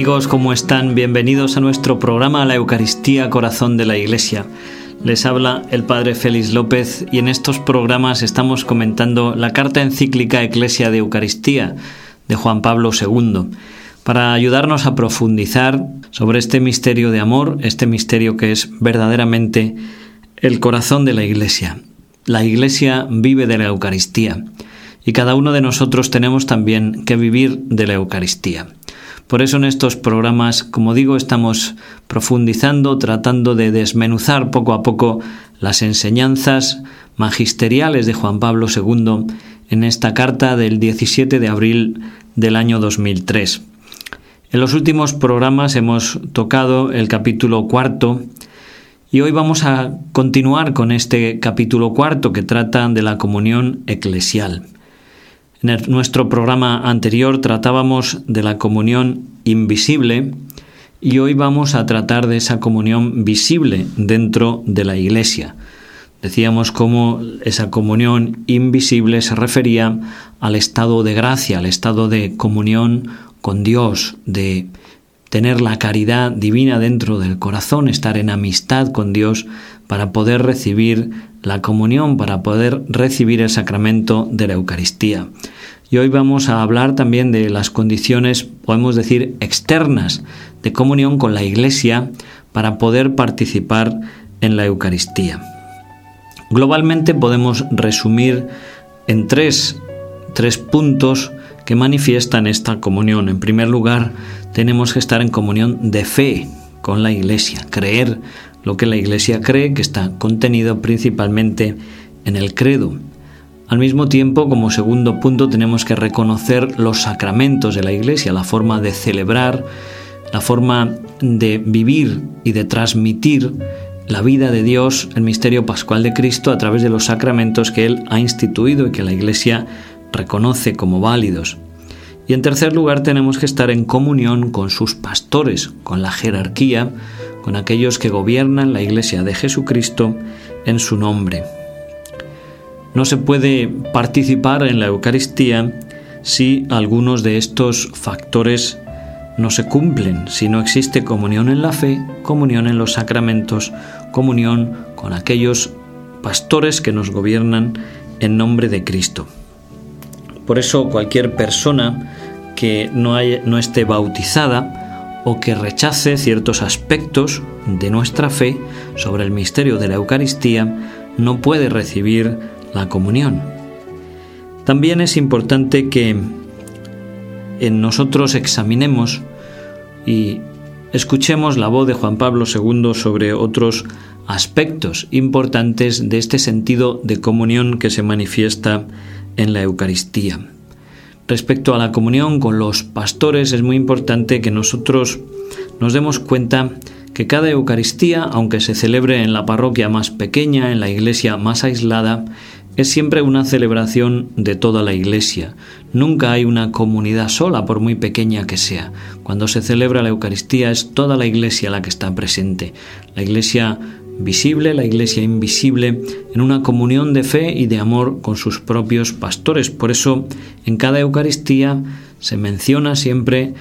amigos? ¿Cómo están? Bienvenidos a nuestro programa La Eucaristía Corazón de la Iglesia. Les habla el Padre Félix López y en estos programas estamos comentando la carta encíclica Eclesia de Eucaristía de Juan Pablo II para ayudarnos a profundizar sobre este misterio de amor, este misterio que es verdaderamente el corazón de la Iglesia. La Iglesia vive de la Eucaristía y cada uno de nosotros tenemos también que vivir de la Eucaristía. Por eso en estos programas, como digo, estamos profundizando, tratando de desmenuzar poco a poco las enseñanzas magisteriales de Juan Pablo II en esta carta del 17 de abril del año 2003. En los últimos programas hemos tocado el capítulo cuarto y hoy vamos a continuar con este capítulo cuarto que trata de la comunión eclesial. En nuestro programa anterior tratábamos de la comunión invisible y hoy vamos a tratar de esa comunión visible dentro de la Iglesia. Decíamos cómo esa comunión invisible se refería al estado de gracia, al estado de comunión con Dios, de tener la caridad divina dentro del corazón, estar en amistad con Dios para poder recibir la comunión, para poder recibir el sacramento de la Eucaristía. Y hoy vamos a hablar también de las condiciones, podemos decir, externas de comunión con la Iglesia para poder participar en la Eucaristía. Globalmente podemos resumir en tres, tres puntos que manifiestan esta comunión. En primer lugar, tenemos que estar en comunión de fe con la Iglesia, creer lo que la Iglesia cree, que está contenido principalmente en el credo. Al mismo tiempo, como segundo punto, tenemos que reconocer los sacramentos de la Iglesia, la forma de celebrar, la forma de vivir y de transmitir la vida de Dios, el misterio pascual de Cristo, a través de los sacramentos que Él ha instituido y que la Iglesia reconoce como válidos. Y en tercer lugar, tenemos que estar en comunión con sus pastores, con la jerarquía, con aquellos que gobiernan la Iglesia de Jesucristo en su nombre. No se puede participar en la Eucaristía si algunos de estos factores no se cumplen, si no existe comunión en la fe, comunión en los sacramentos, comunión con aquellos pastores que nos gobiernan en nombre de Cristo. Por eso cualquier persona que no, no esté bautizada o que rechace ciertos aspectos de nuestra fe sobre el misterio de la Eucaristía no puede recibir la comunión. También es importante que en nosotros examinemos y escuchemos la voz de Juan Pablo II sobre otros aspectos importantes de este sentido de comunión que se manifiesta en la Eucaristía. Respecto a la comunión con los pastores es muy importante que nosotros nos demos cuenta que cada Eucaristía, aunque se celebre en la parroquia más pequeña, en la iglesia más aislada, es siempre una celebración de toda la Iglesia. Nunca hay una comunidad sola, por muy pequeña que sea. Cuando se celebra la Eucaristía es toda la Iglesia la que está presente. La Iglesia visible, la Iglesia invisible, en una comunión de fe y de amor con sus propios pastores. Por eso en cada Eucaristía se menciona siempre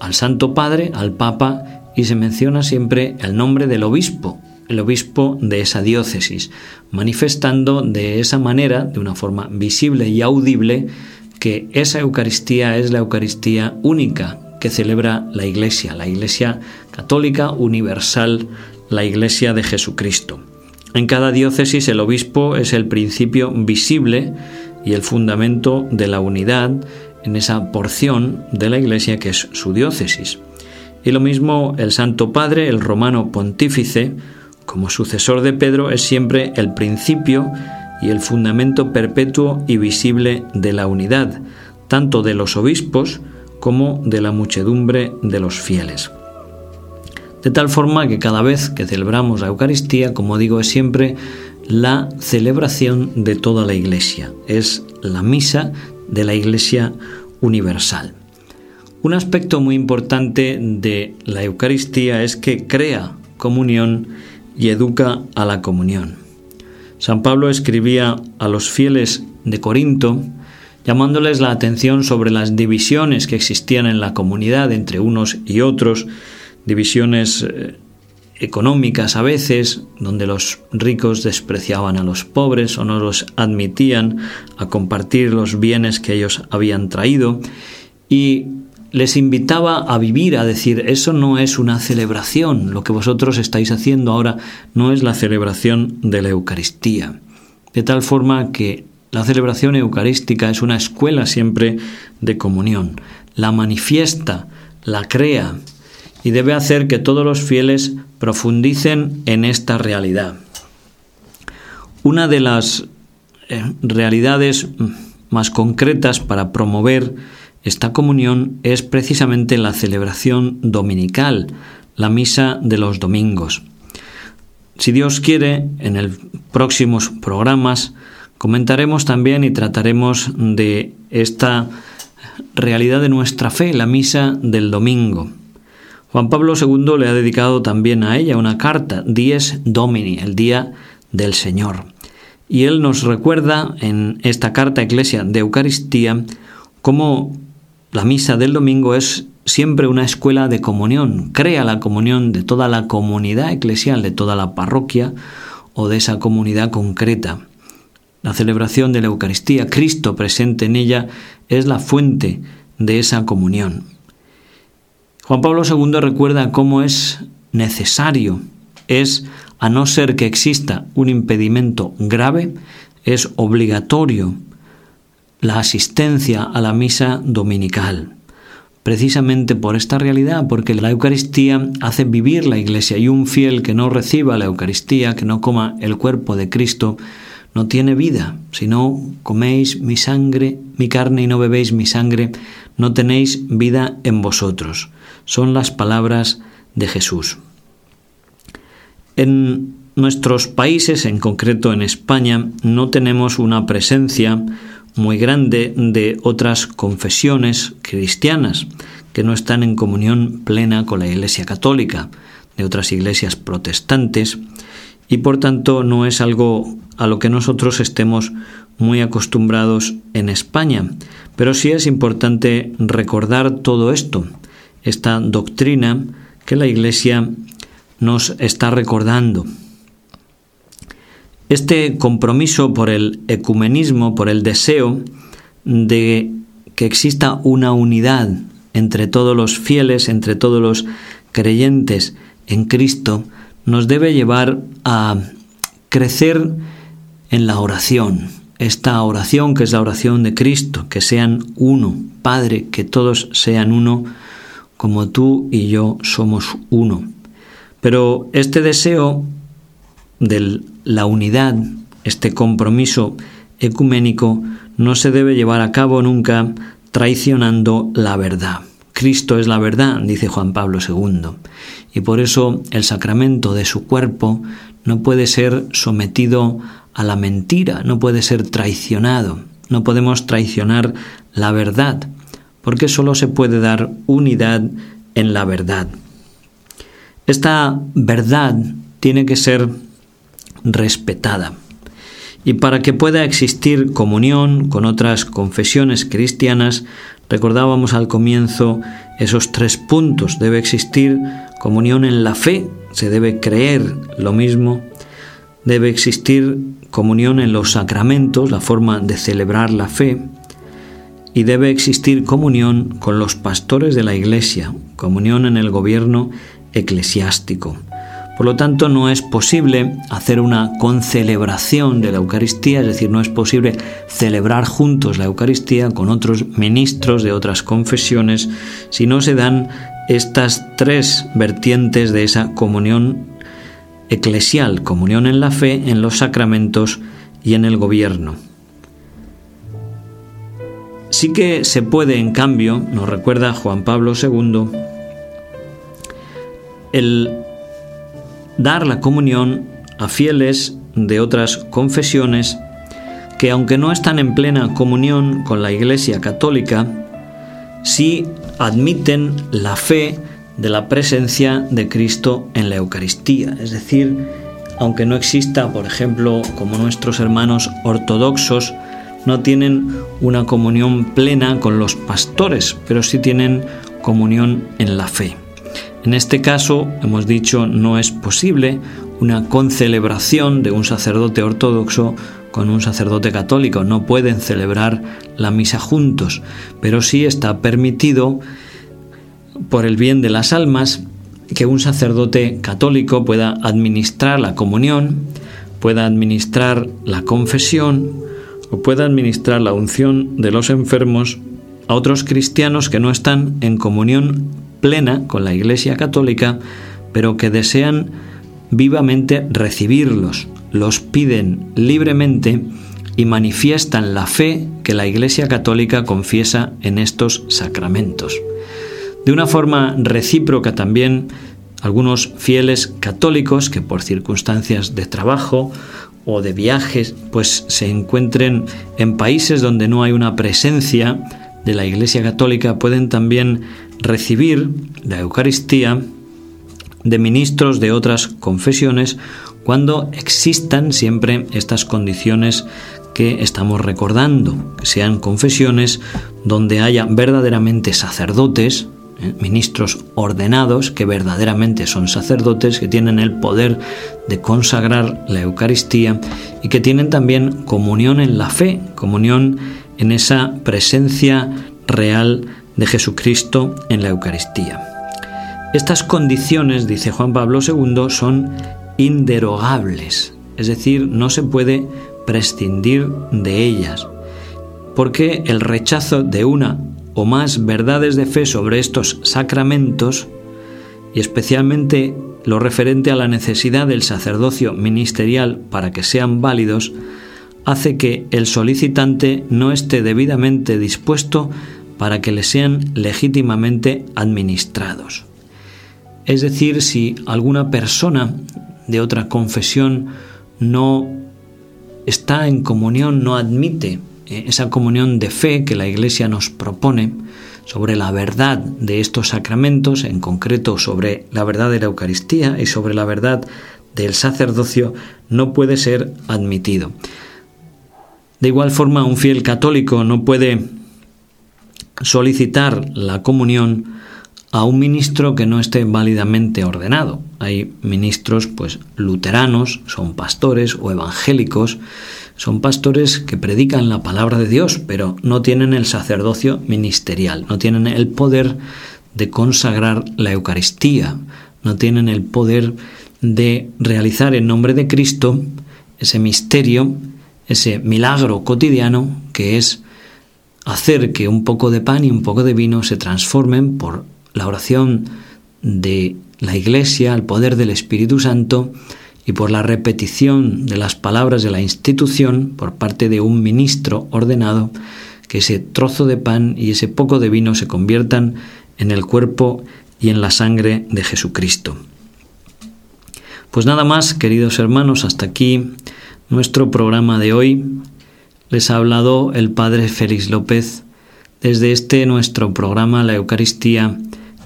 al Santo Padre, al Papa, y se menciona siempre el nombre del obispo, el obispo de esa diócesis, manifestando de esa manera, de una forma visible y audible, que esa Eucaristía es la Eucaristía única que celebra la Iglesia, la Iglesia católica universal, la Iglesia de Jesucristo. En cada diócesis el obispo es el principio visible y el fundamento de la unidad en esa porción de la Iglesia que es su diócesis. Y lo mismo el Santo Padre, el romano pontífice, como sucesor de Pedro, es siempre el principio y el fundamento perpetuo y visible de la unidad, tanto de los obispos como de la muchedumbre de los fieles. De tal forma que cada vez que celebramos la Eucaristía, como digo, es siempre la celebración de toda la Iglesia, es la misa de la Iglesia universal. Un aspecto muy importante de la Eucaristía es que crea comunión y educa a la comunión. San Pablo escribía a los fieles de Corinto llamándoles la atención sobre las divisiones que existían en la comunidad entre unos y otros, divisiones eh, económicas a veces, donde los ricos despreciaban a los pobres o no los admitían a compartir los bienes que ellos habían traído, y les invitaba a vivir, a decir, eso no es una celebración, lo que vosotros estáis haciendo ahora no es la celebración de la Eucaristía. De tal forma que la celebración eucarística es una escuela siempre de comunión, la manifiesta, la crea, y debe hacer que todos los fieles profundicen en esta realidad. Una de las eh, realidades más concretas para promover esta comunión es precisamente la celebración dominical, la misa de los domingos. Si Dios quiere, en el próximos programas comentaremos también y trataremos de esta realidad de nuestra fe, la misa del domingo. Juan Pablo II le ha dedicado también a ella una carta, Dies Domini, el día del Señor. Y él nos recuerda en esta carta Iglesia de Eucaristía cómo la misa del domingo es siempre una escuela de comunión, crea la comunión de toda la comunidad eclesial, de toda la parroquia o de esa comunidad concreta. La celebración de la Eucaristía, Cristo presente en ella, es la fuente de esa comunión. Juan Pablo II recuerda cómo es necesario, es, a no ser que exista un impedimento grave, es obligatorio la asistencia a la misa dominical. Precisamente por esta realidad, porque la Eucaristía hace vivir la Iglesia y un fiel que no reciba la Eucaristía, que no coma el cuerpo de Cristo, no tiene vida. Si no coméis mi sangre, mi carne y no bebéis mi sangre, no tenéis vida en vosotros son las palabras de Jesús. En nuestros países, en concreto en España, no tenemos una presencia muy grande de otras confesiones cristianas que no están en comunión plena con la Iglesia Católica, de otras iglesias protestantes, y por tanto no es algo a lo que nosotros estemos muy acostumbrados en España. Pero sí es importante recordar todo esto, esta doctrina que la Iglesia nos está recordando. Este compromiso por el ecumenismo, por el deseo de que exista una unidad entre todos los fieles, entre todos los creyentes en Cristo, nos debe llevar a crecer en la oración, esta oración que es la oración de Cristo, que sean uno, Padre, que todos sean uno, como tú y yo somos uno. Pero este deseo de la unidad, este compromiso ecuménico, no se debe llevar a cabo nunca traicionando la verdad. Cristo es la verdad, dice Juan Pablo II, y por eso el sacramento de su cuerpo no puede ser sometido a la mentira, no puede ser traicionado, no podemos traicionar la verdad, porque solo se puede dar unidad en la verdad. Esta verdad tiene que ser respetada. Y para que pueda existir comunión con otras confesiones cristianas, recordábamos al comienzo esos tres puntos. Debe existir comunión en la fe, se debe creer lo mismo. Debe existir comunión en los sacramentos, la forma de celebrar la fe y debe existir comunión con los pastores de la Iglesia, comunión en el gobierno eclesiástico. Por lo tanto, no es posible hacer una concelebración de la Eucaristía, es decir, no es posible celebrar juntos la Eucaristía con otros ministros de otras confesiones si no se dan estas tres vertientes de esa comunión eclesial, comunión en la fe, en los sacramentos y en el gobierno. Sí que se puede, en cambio, nos recuerda Juan Pablo II, el dar la comunión a fieles de otras confesiones que aunque no están en plena comunión con la Iglesia Católica, sí admiten la fe de la presencia de Cristo en la Eucaristía. Es decir, aunque no exista, por ejemplo, como nuestros hermanos ortodoxos, no tienen una comunión plena con los pastores, pero sí tienen comunión en la fe. En este caso, hemos dicho, no es posible una concelebración de un sacerdote ortodoxo con un sacerdote católico. No pueden celebrar la misa juntos, pero sí está permitido, por el bien de las almas, que un sacerdote católico pueda administrar la comunión, pueda administrar la confesión o pueda administrar la unción de los enfermos a otros cristianos que no están en comunión plena con la Iglesia católica, pero que desean vivamente recibirlos, los piden libremente y manifiestan la fe que la Iglesia católica confiesa en estos sacramentos. De una forma recíproca también, algunos fieles católicos que por circunstancias de trabajo o de viajes pues se encuentren en países donde no hay una presencia de la Iglesia católica pueden también recibir la Eucaristía de ministros de otras confesiones cuando existan siempre estas condiciones que estamos recordando, que sean confesiones donde haya verdaderamente sacerdotes, ministros ordenados, que verdaderamente son sacerdotes, que tienen el poder de consagrar la Eucaristía y que tienen también comunión en la fe, comunión en esa presencia real de Jesucristo en la Eucaristía. Estas condiciones, dice Juan Pablo II, son inderogables, es decir, no se puede prescindir de ellas, porque el rechazo de una o más verdades de fe sobre estos sacramentos, y especialmente lo referente a la necesidad del sacerdocio ministerial para que sean válidos, hace que el solicitante no esté debidamente dispuesto para que le sean legítimamente administrados. Es decir, si alguna persona de otra confesión no está en comunión, no admite esa comunión de fe que la Iglesia nos propone sobre la verdad de estos sacramentos, en concreto sobre la verdad de la Eucaristía y sobre la verdad del sacerdocio, no puede ser admitido. De igual forma, un fiel católico no puede solicitar la comunión a un ministro que no esté válidamente ordenado. Hay ministros pues luteranos, son pastores o evangélicos, son pastores que predican la palabra de Dios, pero no tienen el sacerdocio ministerial, no tienen el poder de consagrar la Eucaristía, no tienen el poder de realizar en nombre de Cristo ese misterio, ese milagro cotidiano que es hacer que un poco de pan y un poco de vino se transformen por la oración de la Iglesia, el poder del Espíritu Santo y por la repetición de las palabras de la institución por parte de un ministro ordenado, que ese trozo de pan y ese poco de vino se conviertan en el cuerpo y en la sangre de Jesucristo. Pues nada más, queridos hermanos, hasta aquí nuestro programa de hoy les ha hablado el Padre Félix López desde este nuestro programa La Eucaristía,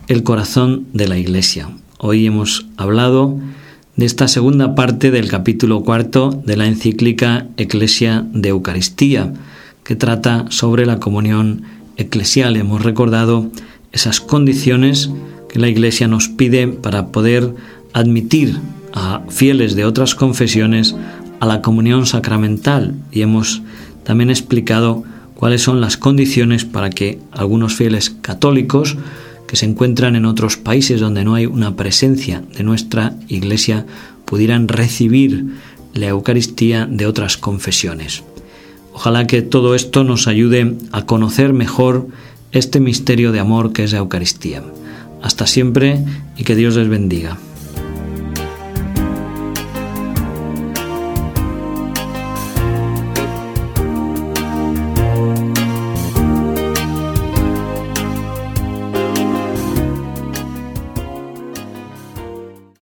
el corazón de la Iglesia. Hoy hemos hablado de esta segunda parte del capítulo cuarto de la encíclica Eclesia de Eucaristía, que trata sobre la comunión eclesial. Hemos recordado esas condiciones que la Iglesia nos pide para poder admitir a fieles de otras confesiones a la comunión sacramental y hemos también explicado cuáles son las condiciones para que algunos fieles católicos que se encuentran en otros países donde no hay una presencia de nuestra Iglesia pudieran recibir la Eucaristía de otras confesiones. Ojalá que todo esto nos ayude a conocer mejor este misterio de amor que es la Eucaristía. Hasta siempre y que Dios les bendiga.